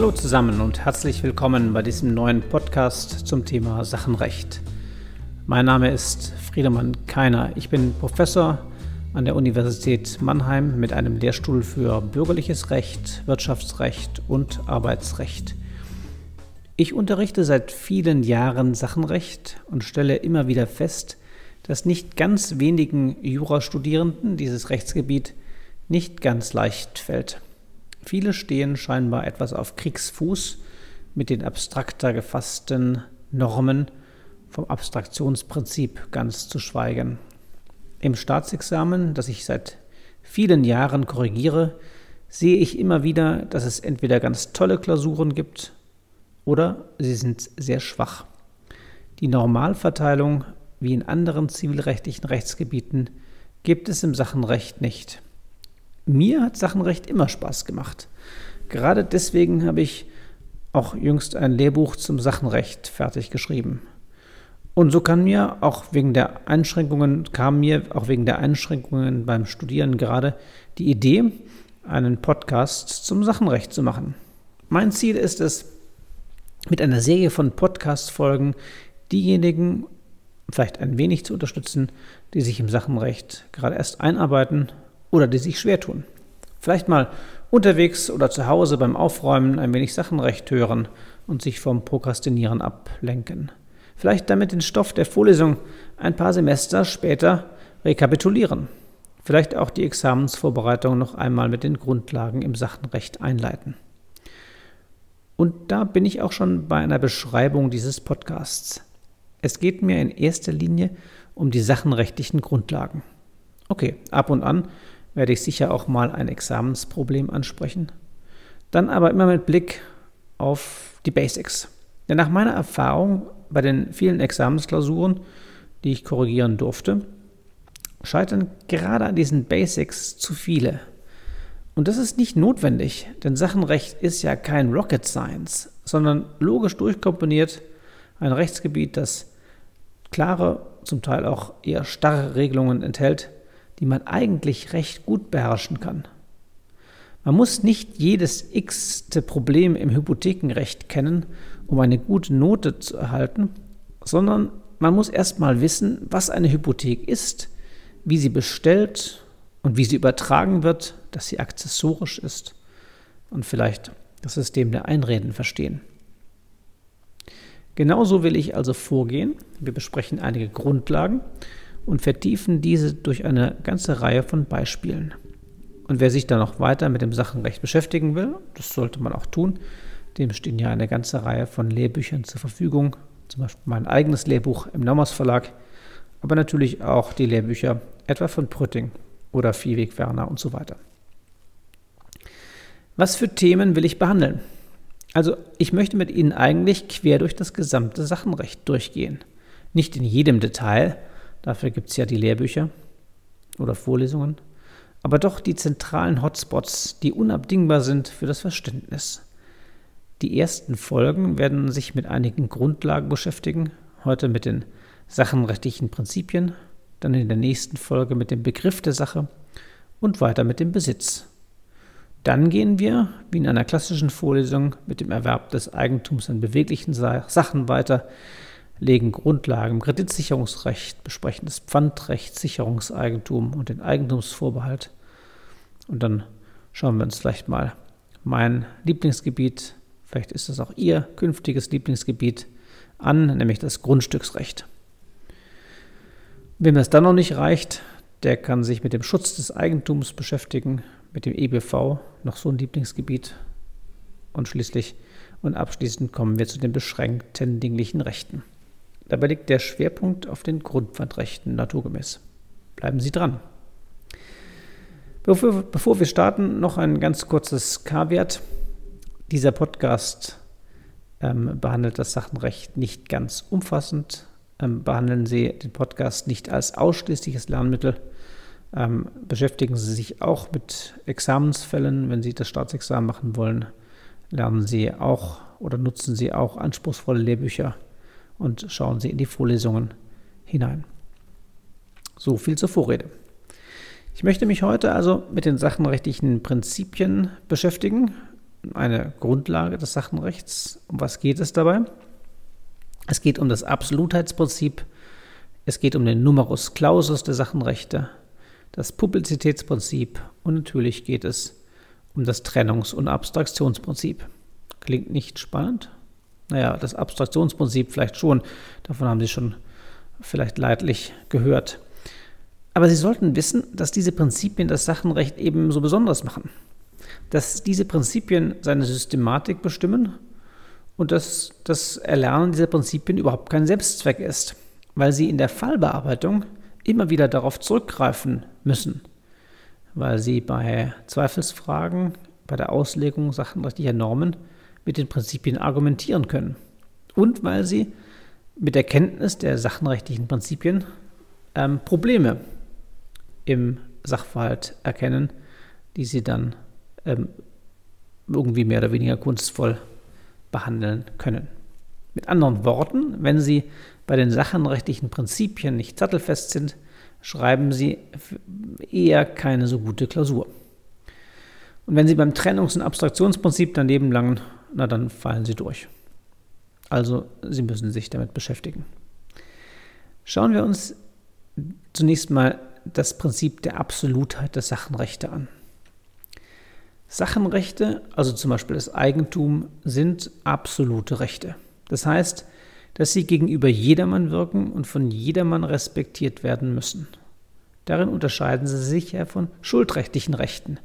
Hallo zusammen und herzlich willkommen bei diesem neuen Podcast zum Thema Sachenrecht. Mein Name ist Friedemann Keiner. Ich bin Professor an der Universität Mannheim mit einem Lehrstuhl für bürgerliches Recht, Wirtschaftsrecht und Arbeitsrecht. Ich unterrichte seit vielen Jahren Sachenrecht und stelle immer wieder fest, dass nicht ganz wenigen Jurastudierenden dieses Rechtsgebiet nicht ganz leicht fällt. Viele stehen scheinbar etwas auf Kriegsfuß mit den abstrakter gefassten Normen, vom Abstraktionsprinzip ganz zu schweigen. Im Staatsexamen, das ich seit vielen Jahren korrigiere, sehe ich immer wieder, dass es entweder ganz tolle Klausuren gibt oder sie sind sehr schwach. Die Normalverteilung, wie in anderen zivilrechtlichen Rechtsgebieten, gibt es im Sachenrecht nicht. Mir hat Sachenrecht immer Spaß gemacht. Gerade deswegen habe ich auch jüngst ein Lehrbuch zum Sachenrecht fertig geschrieben. Und so kann mir auch wegen der Einschränkungen, kam mir auch wegen der Einschränkungen beim Studieren gerade die Idee, einen Podcast zum Sachenrecht zu machen. Mein Ziel ist es, mit einer Serie von Podcast-Folgen diejenigen vielleicht ein wenig zu unterstützen, die sich im Sachenrecht gerade erst einarbeiten oder die sich schwer tun. Vielleicht mal unterwegs oder zu Hause beim Aufräumen ein wenig Sachenrecht hören und sich vom Prokrastinieren ablenken. Vielleicht damit den Stoff der Vorlesung ein paar Semester später rekapitulieren. Vielleicht auch die Examensvorbereitung noch einmal mit den Grundlagen im Sachenrecht einleiten. Und da bin ich auch schon bei einer Beschreibung dieses Podcasts. Es geht mir in erster Linie um die sachenrechtlichen Grundlagen. Okay, ab und an werde ich sicher auch mal ein Examensproblem ansprechen. Dann aber immer mit Blick auf die Basics. Denn nach meiner Erfahrung bei den vielen Examensklausuren, die ich korrigieren durfte, scheitern gerade an diesen Basics zu viele. Und das ist nicht notwendig, denn Sachenrecht ist ja kein Rocket Science, sondern logisch durchkomponiert ein Rechtsgebiet, das klare, zum Teil auch eher starre Regelungen enthält, die man eigentlich recht gut beherrschen kann. Man muss nicht jedes x-te Problem im Hypothekenrecht kennen, um eine gute Note zu erhalten, sondern man muss erstmal wissen, was eine Hypothek ist, wie sie bestellt und wie sie übertragen wird, dass sie akzessorisch ist und vielleicht das System der Einreden verstehen. Genauso will ich also vorgehen. Wir besprechen einige Grundlagen und vertiefen diese durch eine ganze Reihe von Beispielen. Und wer sich dann noch weiter mit dem Sachenrecht beschäftigen will, das sollte man auch tun, dem stehen ja eine ganze Reihe von Lehrbüchern zur Verfügung, zum Beispiel mein eigenes Lehrbuch im Nommers Verlag, aber natürlich auch die Lehrbücher etwa von Prütting oder Viehweg Werner und so weiter. Was für Themen will ich behandeln? Also ich möchte mit Ihnen eigentlich quer durch das gesamte Sachenrecht durchgehen. Nicht in jedem Detail, dafür gibt es ja die Lehrbücher oder Vorlesungen, aber doch die zentralen Hotspots, die unabdingbar sind für das Verständnis. Die ersten Folgen werden sich mit einigen Grundlagen beschäftigen, heute mit den sachenrechtlichen Prinzipien, dann in der nächsten Folge mit dem Begriff der Sache und weiter mit dem Besitz. Dann gehen wir, wie in einer klassischen Vorlesung, mit dem Erwerb des Eigentums an beweglichen Sachen weiter, legen Grundlagen im Kreditsicherungsrecht, besprechen das Pfandrecht, Sicherungseigentum und den Eigentumsvorbehalt. Und dann schauen wir uns vielleicht mal mein Lieblingsgebiet, vielleicht ist das auch Ihr künftiges Lieblingsgebiet, an, nämlich das Grundstücksrecht. Wem das dann noch nicht reicht, der kann sich mit dem Schutz des Eigentums beschäftigen, mit dem EBV, noch so ein Lieblingsgebiet. Und schließlich und abschließend kommen wir zu den beschränkten dinglichen Rechten. Dabei liegt der Schwerpunkt auf den Grundpfandrechten naturgemäß. Bleiben Sie dran. Bevor, bevor wir starten, noch ein ganz kurzes Kaviat. Dieser Podcast ähm, behandelt das Sachenrecht nicht ganz umfassend. Ähm, behandeln Sie den Podcast nicht als ausschließliches Lernmittel, ähm, beschäftigen Sie sich auch mit Examensfällen, wenn Sie das Staatsexamen machen wollen. Lernen Sie auch oder nutzen Sie auch anspruchsvolle Lehrbücher und schauen Sie in die Vorlesungen hinein. So viel zur Vorrede. Ich möchte mich heute also mit den sachenrechtlichen Prinzipien beschäftigen eine Grundlage des Sachenrechts. Um was geht es dabei? Es geht um das Absolutheitsprinzip, es geht um den Numerus Clausus der Sachenrechte, das Publizitätsprinzip und natürlich geht es um das Trennungs- und Abstraktionsprinzip. Klingt nicht spannend? Naja, das Abstraktionsprinzip vielleicht schon, davon haben Sie schon vielleicht leidlich gehört. Aber Sie sollten wissen, dass diese Prinzipien das Sachenrecht eben so besonders machen. Dass diese Prinzipien seine Systematik bestimmen und dass das Erlernen dieser Prinzipien überhaupt kein Selbstzweck ist, weil Sie in der Fallbearbeitung immer wieder darauf zurückgreifen müssen, weil Sie bei Zweifelsfragen, bei der Auslegung sachenrechtlicher Normen mit den Prinzipien argumentieren können und weil Sie mit der Kenntnis der sachenrechtlichen Prinzipien ähm, Probleme im Sachverhalt erkennen, die Sie dann ähm, irgendwie mehr oder weniger kunstvoll behandeln können. Mit anderen Worten, wenn Sie bei den sachenrechtlichen Prinzipien nicht sattelfest sind, schreiben Sie eher keine so gute Klausur. Und wenn Sie beim Trennungs- und Abstraktionsprinzip daneben langen, na dann fallen Sie durch. Also Sie müssen sich damit beschäftigen. Schauen wir uns zunächst mal das Prinzip der Absolutheit der Sachenrechte an. Sachenrechte, also zum Beispiel das Eigentum, sind absolute Rechte. Das heißt, dass sie gegenüber jedermann wirken und von jedermann respektiert werden müssen. Darin unterscheiden sie sich ja von schuldrechtlichen Rechten,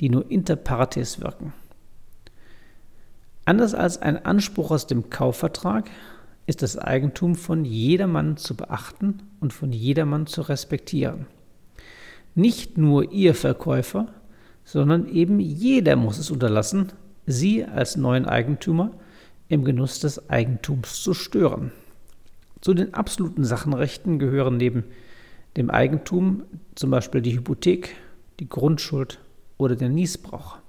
die nur inter partes wirken. Anders als ein Anspruch aus dem Kaufvertrag ist das Eigentum von jedermann zu beachten und von jedermann zu respektieren. Nicht nur ihr Verkäufer, sondern eben jeder muss es unterlassen, Sie als neuen Eigentümer im Genuss des Eigentums zu stören. Zu den absoluten Sachenrechten gehören neben dem Eigentum zum Beispiel die Hypothek, die Grundschuld oder der Niesbrauch.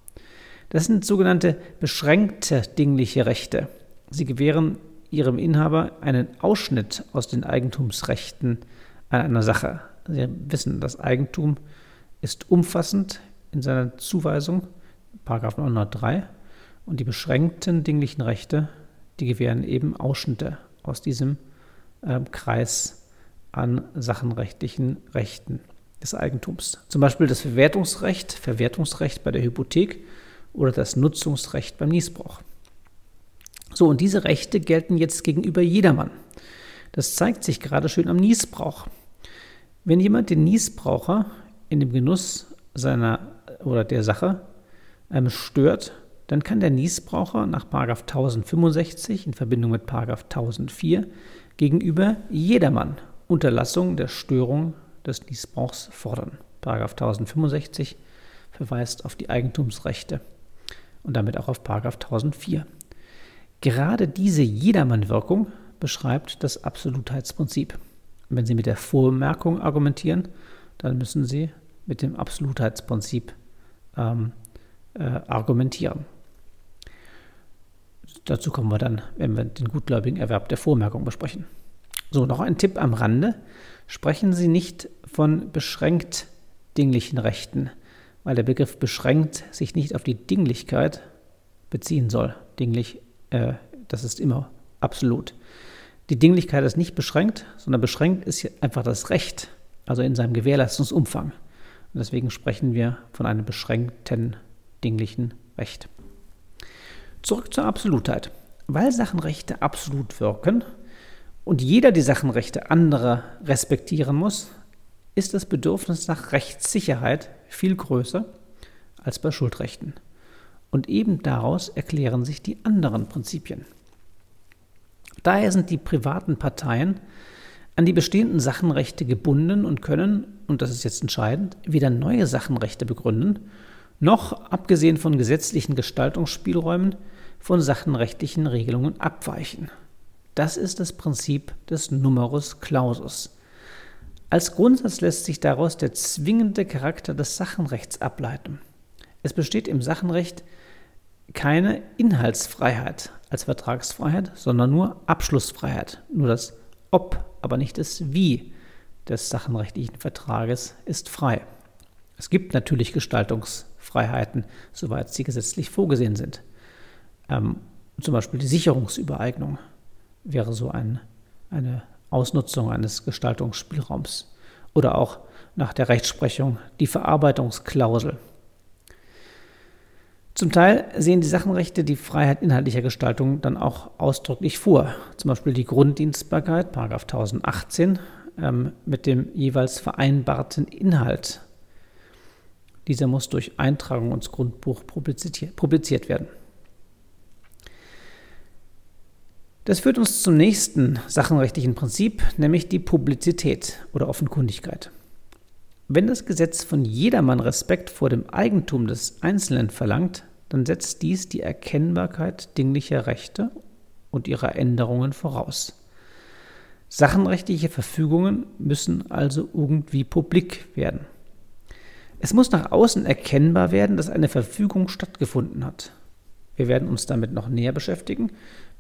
Das sind sogenannte beschränkte dingliche Rechte. Sie gewähren ihrem Inhaber einen Ausschnitt aus den Eigentumsrechten an einer Sache. Sie wissen, das Eigentum ist umfassend in seiner Zuweisung, Paragraph 903, und die beschränkten dinglichen Rechte, die gewähren eben Ausschnitte aus diesem äh, Kreis an sachenrechtlichen Rechten des Eigentums. Zum Beispiel das Verwertungsrecht, Verwertungsrecht bei der Hypothek oder das Nutzungsrecht beim Niesbrauch. So, und diese Rechte gelten jetzt gegenüber jedermann. Das zeigt sich gerade schön am Niesbrauch. Wenn jemand den Niesbraucher in dem Genuss seiner oder der Sache ähm, stört, dann kann der Niesbraucher nach 1065 in Verbindung mit 1004 gegenüber jedermann Unterlassung der Störung des Niesbrauchs fordern. 1065 verweist auf die Eigentumsrechte und damit auch auf 1004. Gerade diese Jedermann-Wirkung beschreibt das Absolutheitsprinzip. Wenn Sie mit der Vormerkung argumentieren, dann müssen Sie mit dem Absolutheitsprinzip ähm, äh, argumentieren. Dazu kommen wir dann, wenn wir den gutgläubigen Erwerb der Vormerkung besprechen. So, noch ein Tipp am Rande. Sprechen Sie nicht von beschränkt dinglichen Rechten, weil der Begriff beschränkt sich nicht auf die Dinglichkeit beziehen soll. Dinglich, äh, das ist immer absolut. Die Dinglichkeit ist nicht beschränkt, sondern beschränkt ist einfach das Recht, also in seinem Gewährleistungsumfang. Und deswegen sprechen wir von einem beschränkten dinglichen Recht. Zurück zur Absolutheit. Weil Sachenrechte absolut wirken und jeder die Sachenrechte anderer respektieren muss, ist das Bedürfnis nach Rechtssicherheit viel größer als bei Schuldrechten. Und eben daraus erklären sich die anderen Prinzipien. Daher sind die privaten Parteien an die bestehenden Sachenrechte gebunden und können, und das ist jetzt entscheidend, weder neue Sachenrechte begründen, noch, abgesehen von gesetzlichen Gestaltungsspielräumen, von sachenrechtlichen Regelungen abweichen. Das ist das Prinzip des Numerus Clausus. Als Grundsatz lässt sich daraus der zwingende Charakter des Sachenrechts ableiten. Es besteht im Sachenrecht keine Inhaltsfreiheit als Vertragsfreiheit, sondern nur Abschlussfreiheit. Nur das Ob, aber nicht das Wie des sachenrechtlichen Vertrages ist frei. Es gibt natürlich Gestaltungs Rechtsfreiheiten, soweit sie gesetzlich vorgesehen sind. Ähm, zum Beispiel die Sicherungsübereignung wäre so ein, eine Ausnutzung eines Gestaltungsspielraums. Oder auch nach der Rechtsprechung die Verarbeitungsklausel. Zum Teil sehen die Sachenrechte die Freiheit inhaltlicher Gestaltung dann auch ausdrücklich vor. Zum Beispiel die Grunddienstbarkeit, 1018, ähm, mit dem jeweils vereinbarten Inhalt. Dieser muss durch Eintragung ins Grundbuch publiziert werden. Das führt uns zum nächsten sachenrechtlichen Prinzip, nämlich die Publizität oder Offenkundigkeit. Wenn das Gesetz von jedermann Respekt vor dem Eigentum des Einzelnen verlangt, dann setzt dies die Erkennbarkeit dinglicher Rechte und ihrer Änderungen voraus. Sachenrechtliche Verfügungen müssen also irgendwie publik werden. Es muss nach außen erkennbar werden, dass eine Verfügung stattgefunden hat. Wir werden uns damit noch näher beschäftigen,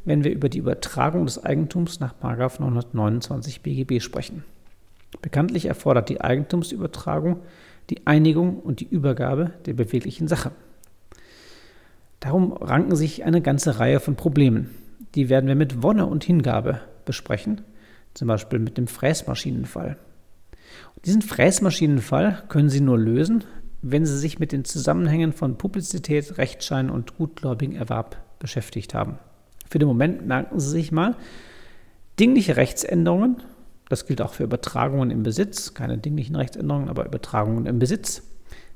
wenn wir über die Übertragung des Eigentums nach 929 BGB sprechen. Bekanntlich erfordert die Eigentumsübertragung die Einigung und die Übergabe der beweglichen Sache. Darum ranken sich eine ganze Reihe von Problemen. Die werden wir mit Wonne und Hingabe besprechen, zum Beispiel mit dem Fräsmaschinenfall. Diesen Fräsmaschinenfall können Sie nur lösen, wenn Sie sich mit den Zusammenhängen von Publizität, Rechtsschein und gutgläubigen Erwerb beschäftigt haben. Für den Moment merken Sie sich mal, dingliche Rechtsänderungen, das gilt auch für Übertragungen im Besitz, keine dinglichen Rechtsänderungen, aber Übertragungen im Besitz,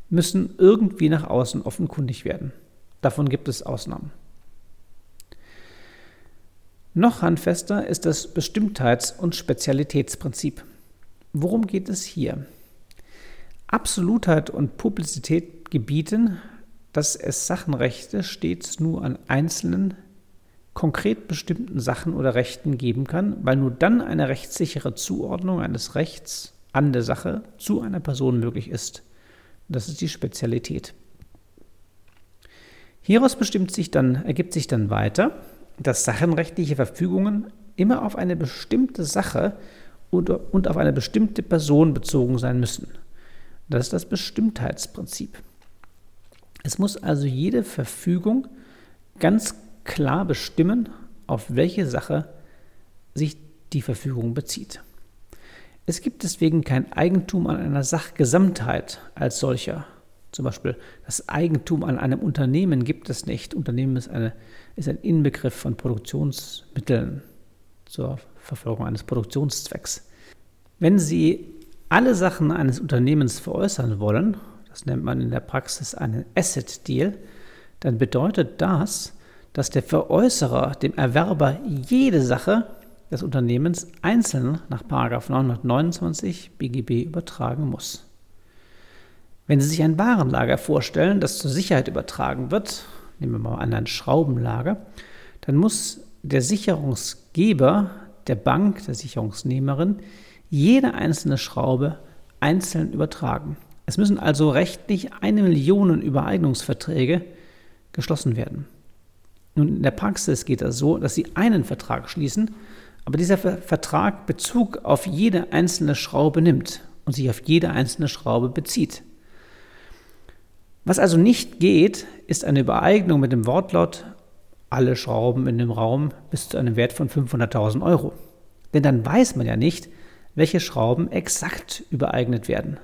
müssen irgendwie nach außen offenkundig werden. Davon gibt es Ausnahmen. Noch handfester ist das Bestimmtheits- und Spezialitätsprinzip. Worum geht es hier? Absolutheit und Publizität gebieten, dass es Sachenrechte stets nur an einzelnen konkret bestimmten Sachen oder Rechten geben kann, weil nur dann eine rechtssichere Zuordnung eines Rechts an der Sache zu einer Person möglich ist. Das ist die Spezialität. Hieraus bestimmt sich dann, ergibt sich dann weiter, dass sachenrechtliche Verfügungen immer auf eine bestimmte Sache und, und auf eine bestimmte Person bezogen sein müssen. Das ist das Bestimmtheitsprinzip. Es muss also jede Verfügung ganz klar bestimmen, auf welche Sache sich die Verfügung bezieht. Es gibt deswegen kein Eigentum an einer Sachgesamtheit als solcher. Zum Beispiel das Eigentum an einem Unternehmen gibt es nicht. Unternehmen ist, eine, ist ein Inbegriff von Produktionsmitteln zur Verfolgung eines Produktionszwecks. Wenn Sie alle Sachen eines Unternehmens veräußern wollen, das nennt man in der Praxis einen Asset Deal, dann bedeutet das, dass der Veräußerer dem Erwerber jede Sache des Unternehmens einzeln nach 929 BGB übertragen muss. Wenn Sie sich ein Warenlager vorstellen, das zur Sicherheit übertragen wird, nehmen wir mal an ein Schraubenlager, dann muss der Sicherungsgeber der Bank, der Sicherungsnehmerin, jede einzelne Schraube einzeln übertragen. Es müssen also rechtlich eine Million Übereignungsverträge geschlossen werden. Nun, in der Praxis geht das so, dass Sie einen Vertrag schließen, aber dieser Vertrag Bezug auf jede einzelne Schraube nimmt und sich auf jede einzelne Schraube bezieht. Was also nicht geht, ist eine Übereignung mit dem Wortlaut alle Schrauben in dem Raum bis zu einem Wert von 500.000 Euro. Denn dann weiß man ja nicht, welche Schrauben exakt übereignet werden.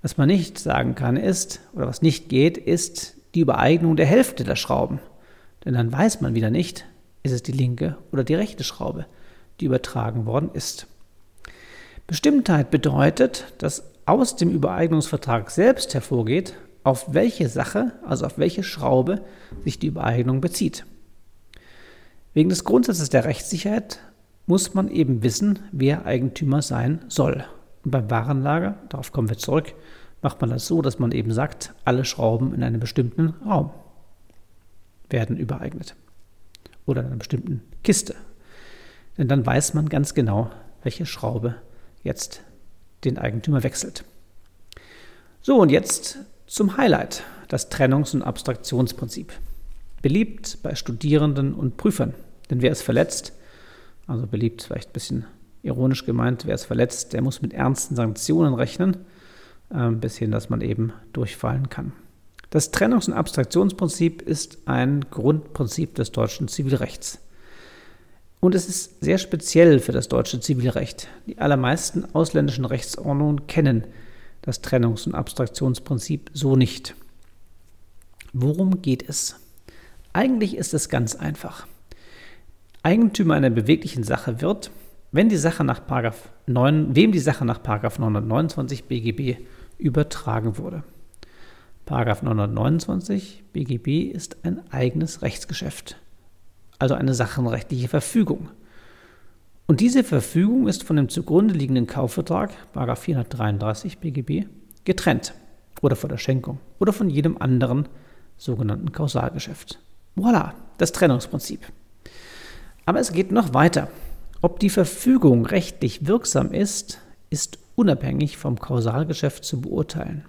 Was man nicht sagen kann ist, oder was nicht geht, ist die Übereignung der Hälfte der Schrauben. Denn dann weiß man wieder nicht, ist es die linke oder die rechte Schraube, die übertragen worden ist. Bestimmtheit bedeutet, dass aus dem Übereignungsvertrag selbst hervorgeht, auf welche Sache, also auf welche Schraube sich die Übereignung bezieht. Wegen des Grundsatzes der Rechtssicherheit muss man eben wissen, wer Eigentümer sein soll. Und beim Warenlager, darauf kommen wir zurück, macht man das so, dass man eben sagt, alle Schrauben in einem bestimmten Raum werden übereignet. Oder in einer bestimmten Kiste. Denn dann weiß man ganz genau, welche Schraube jetzt den Eigentümer wechselt. So, und jetzt zum Highlight, das Trennungs- und Abstraktionsprinzip. Beliebt bei Studierenden und Prüfern. Denn wer ist verletzt, also beliebt vielleicht ein bisschen ironisch gemeint, wer ist verletzt, der muss mit ernsten Sanktionen rechnen, äh, bis hin, dass man eben durchfallen kann. Das Trennungs- und Abstraktionsprinzip ist ein Grundprinzip des deutschen Zivilrechts. Und es ist sehr speziell für das deutsche Zivilrecht. Die allermeisten ausländischen Rechtsordnungen kennen das Trennungs- und Abstraktionsprinzip so nicht. Worum geht es? Eigentlich ist es ganz einfach. Eigentümer einer beweglichen Sache wird, wenn die Sache nach 9, wem die Sache nach 929 BGB übertragen wurde. 929 BGB ist ein eigenes Rechtsgeschäft, also eine sachenrechtliche Verfügung. Und diese Verfügung ist von dem zugrunde liegenden Kaufvertrag, 433 BGB, getrennt oder von der Schenkung oder von jedem anderen sogenannten Kausalgeschäft. Voilà, das Trennungsprinzip. Aber es geht noch weiter. Ob die Verfügung rechtlich wirksam ist, ist unabhängig vom Kausalgeschäft zu beurteilen.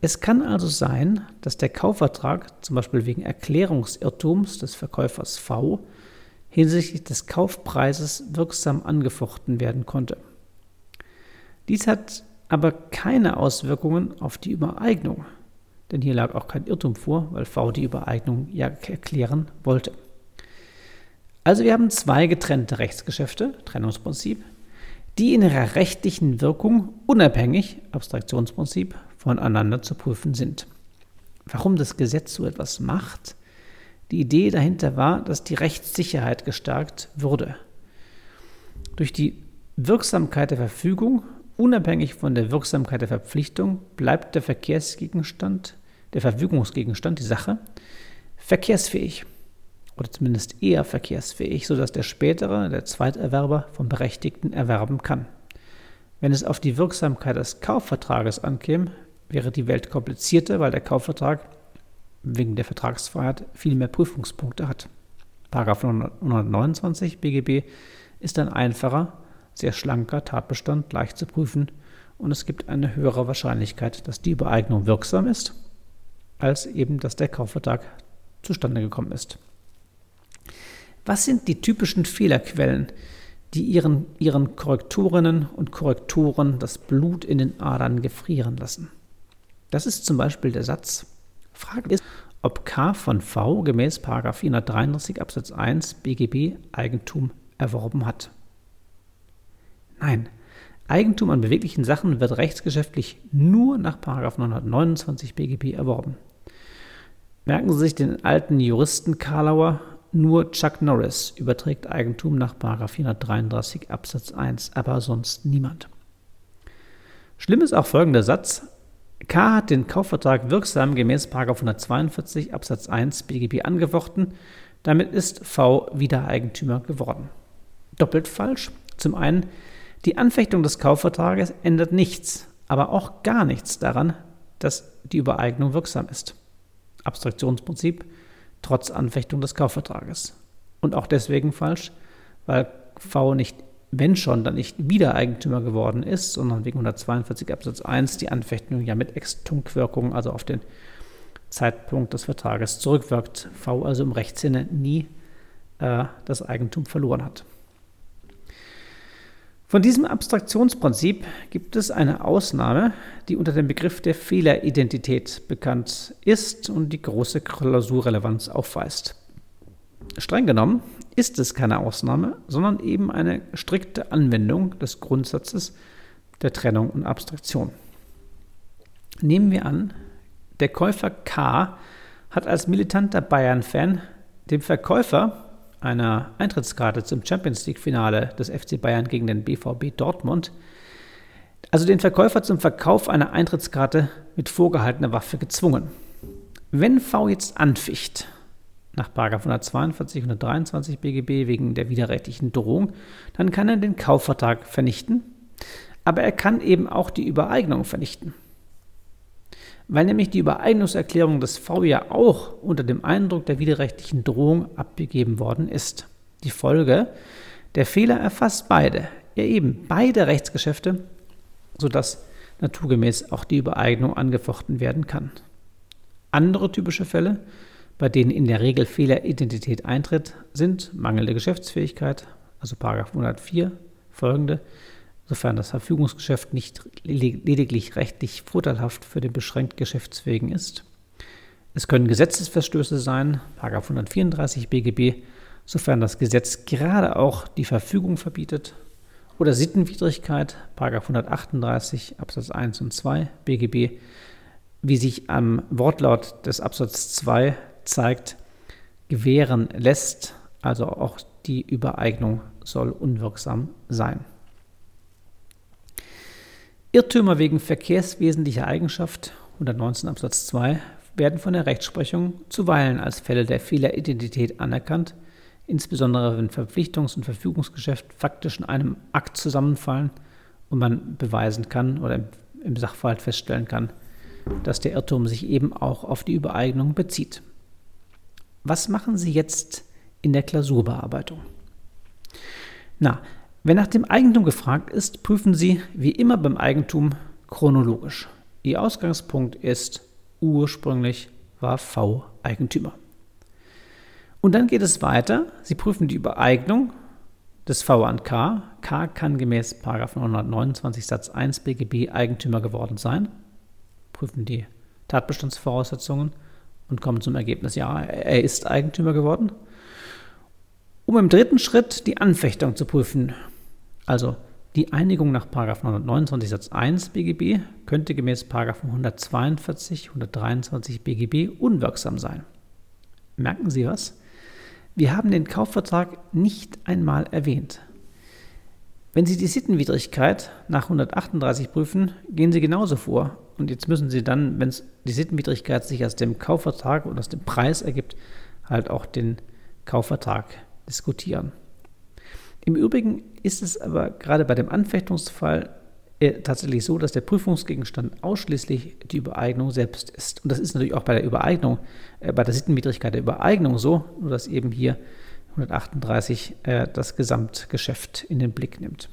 Es kann also sein, dass der Kaufvertrag, zum Beispiel wegen Erklärungsirrtums des Verkäufers V, hinsichtlich des Kaufpreises wirksam angefochten werden konnte. Dies hat aber keine Auswirkungen auf die Übereignung, denn hier lag auch kein Irrtum vor, weil V die Übereignung ja erklären wollte. Also wir haben zwei getrennte Rechtsgeschäfte, Trennungsprinzip, die in ihrer rechtlichen Wirkung unabhängig, Abstraktionsprinzip, voneinander zu prüfen sind. Warum das Gesetz so etwas macht? Die Idee dahinter war, dass die Rechtssicherheit gestärkt würde. Durch die Wirksamkeit der Verfügung, unabhängig von der Wirksamkeit der Verpflichtung, bleibt der Verkehrsgegenstand, der Verfügungsgegenstand, die Sache, verkehrsfähig oder zumindest eher verkehrsfähig, sodass der spätere, der Zweiterwerber, vom Berechtigten erwerben kann. Wenn es auf die Wirksamkeit des Kaufvertrages ankäme, wäre die Welt komplizierter, weil der Kaufvertrag wegen der Vertragsfreiheit viel mehr Prüfungspunkte hat. Paragraph 129 BGB ist ein einfacher, sehr schlanker Tatbestand, leicht zu prüfen und es gibt eine höhere Wahrscheinlichkeit, dass die Übereignung wirksam ist, als eben, dass der Kaufvertrag zustande gekommen ist. Was sind die typischen Fehlerquellen, die ihren, ihren Korrektorinnen und Korrektoren das Blut in den Adern gefrieren lassen? Das ist zum Beispiel der Satz. Frage ist, ob K von V gemäß 433 Absatz 1 BGB Eigentum erworben hat. Nein, Eigentum an beweglichen Sachen wird rechtsgeschäftlich nur nach 929 BGB erworben. Merken Sie sich den alten Juristen Karlauer nur Chuck Norris überträgt Eigentum nach 433 Absatz 1, aber sonst niemand. Schlimm ist auch folgender Satz. K hat den Kaufvertrag wirksam gemäß 142 Absatz 1 BGB angefochten. Damit ist V wieder Eigentümer geworden. Doppelt falsch. Zum einen, die Anfechtung des Kaufvertrages ändert nichts, aber auch gar nichts daran, dass die Übereignung wirksam ist. Abstraktionsprinzip trotz Anfechtung des Kaufvertrages. Und auch deswegen falsch, weil V nicht, wenn schon, dann nicht wieder Eigentümer geworden ist, sondern wegen 142 Absatz 1 die Anfechtung ja mit Extunkwirkung, also auf den Zeitpunkt des Vertrages zurückwirkt. V also im Rechtssinne nie äh, das Eigentum verloren hat. Von diesem Abstraktionsprinzip gibt es eine Ausnahme, die unter dem Begriff der Fehleridentität bekannt ist und die große Klausurrelevanz aufweist. Streng genommen ist es keine Ausnahme, sondern eben eine strikte Anwendung des Grundsatzes der Trennung und Abstraktion. Nehmen wir an, der Käufer K hat als militanter Bayern-Fan dem Verkäufer einer Eintrittskarte zum Champions League-Finale des FC Bayern gegen den BVB Dortmund, also den Verkäufer zum Verkauf einer Eintrittskarte mit vorgehaltener Waffe gezwungen. Wenn V jetzt anficht, nach 142, 123 BGB wegen der widerrechtlichen Drohung, dann kann er den Kaufvertrag vernichten, aber er kann eben auch die Übereignung vernichten weil nämlich die Übereignungserklärung des V ja auch unter dem Eindruck der widerrechtlichen Drohung abgegeben worden ist. Die Folge, der Fehler erfasst beide, ja eben beide Rechtsgeschäfte, sodass naturgemäß auch die Übereignung angefochten werden kann. Andere typische Fälle, bei denen in der Regel Fehleridentität eintritt, sind mangelnde Geschäftsfähigkeit, also 104 folgende, sofern das Verfügungsgeschäft nicht lediglich rechtlich vorteilhaft für den beschränkt Geschäftsfähigen ist. Es können Gesetzesverstöße sein, 134 BGB, sofern das Gesetz gerade auch die Verfügung verbietet, oder Sittenwidrigkeit, 138 Absatz 1 und 2 BGB, wie sich am Wortlaut des Absatz 2 zeigt, gewähren lässt, also auch die Übereignung soll unwirksam sein. Irrtümer wegen verkehrswesentlicher Eigenschaft 119 Absatz 2 werden von der Rechtsprechung zuweilen als Fälle der Fehleridentität anerkannt, insbesondere wenn Verpflichtungs- und Verfügungsgeschäft faktisch in einem Akt zusammenfallen und man beweisen kann oder im Sachverhalt feststellen kann, dass der Irrtum sich eben auch auf die Übereignung bezieht. Was machen Sie jetzt in der Klausurbearbeitung? Na, wenn nach dem Eigentum gefragt ist, prüfen Sie wie immer beim Eigentum chronologisch. Ihr Ausgangspunkt ist ursprünglich war V Eigentümer. Und dann geht es weiter. Sie prüfen die Übereignung des V an K. K kann gemäß 129 Satz 1 BGB Eigentümer geworden sein. Prüfen die Tatbestandsvoraussetzungen und kommen zum Ergebnis, ja, er ist Eigentümer geworden. Um im dritten Schritt die Anfechtung zu prüfen, also die Einigung nach 129 Satz 1 BGB könnte gemäß 142, 123 BGB unwirksam sein. Merken Sie was? Wir haben den Kaufvertrag nicht einmal erwähnt. Wenn Sie die Sittenwidrigkeit nach 138 prüfen, gehen Sie genauso vor. Und jetzt müssen Sie dann, wenn die Sittenwidrigkeit sich aus dem Kaufvertrag oder aus dem Preis ergibt, halt auch den Kaufvertrag diskutieren. Im Übrigen ist es aber gerade bei dem Anfechtungsfall äh, tatsächlich so, dass der Prüfungsgegenstand ausschließlich die Übereignung selbst ist. Und das ist natürlich auch bei der Übereignung, äh, bei der Sittenwidrigkeit der Übereignung so, nur dass eben hier 138 äh, das Gesamtgeschäft in den Blick nimmt.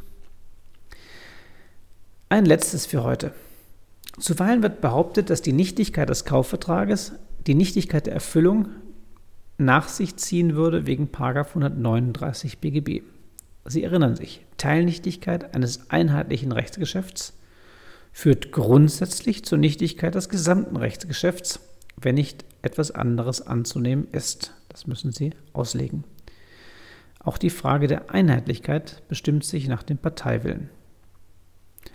Ein letztes für heute. Zuweilen wird behauptet, dass die Nichtigkeit des Kaufvertrages die Nichtigkeit der Erfüllung nach sich ziehen würde wegen 139 BGB. Sie erinnern sich, Teilnichtigkeit eines einheitlichen Rechtsgeschäfts führt grundsätzlich zur Nichtigkeit des gesamten Rechtsgeschäfts, wenn nicht etwas anderes anzunehmen ist. Das müssen Sie auslegen. Auch die Frage der Einheitlichkeit bestimmt sich nach dem Parteiwillen.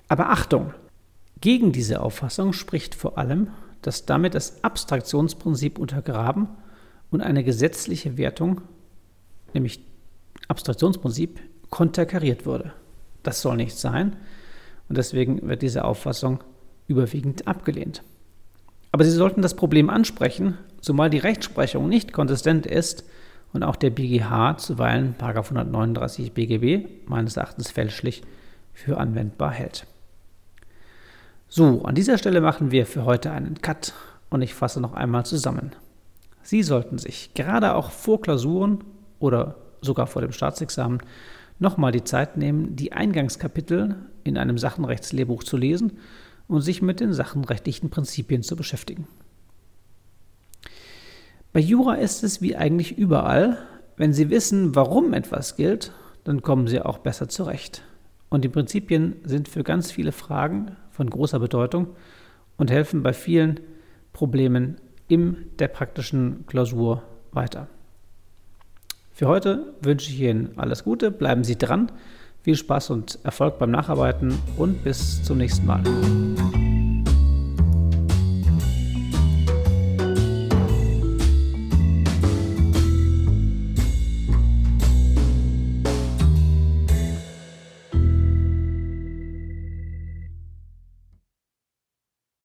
Aber Achtung! Gegen diese Auffassung spricht vor allem, dass damit das Abstraktionsprinzip untergraben und eine gesetzliche Wertung, nämlich Abstraktionsprinzip, konterkariert wurde. Das soll nicht sein und deswegen wird diese Auffassung überwiegend abgelehnt. Aber Sie sollten das Problem ansprechen, zumal die Rechtsprechung nicht konsistent ist und auch der BGH zuweilen 139 BGB meines Erachtens fälschlich für anwendbar hält. So, an dieser Stelle machen wir für heute einen Cut und ich fasse noch einmal zusammen. Sie sollten sich gerade auch vor Klausuren oder sogar vor dem Staatsexamen nochmal die Zeit nehmen, die Eingangskapitel in einem Sachenrechtslehrbuch zu lesen und sich mit den sachenrechtlichen Prinzipien zu beschäftigen. Bei Jura ist es wie eigentlich überall, wenn Sie wissen, warum etwas gilt, dann kommen Sie auch besser zurecht. Und die Prinzipien sind für ganz viele Fragen von großer Bedeutung und helfen bei vielen Problemen in der praktischen Klausur weiter. Für heute wünsche ich Ihnen alles Gute, bleiben Sie dran, viel Spaß und Erfolg beim Nacharbeiten und bis zum nächsten Mal.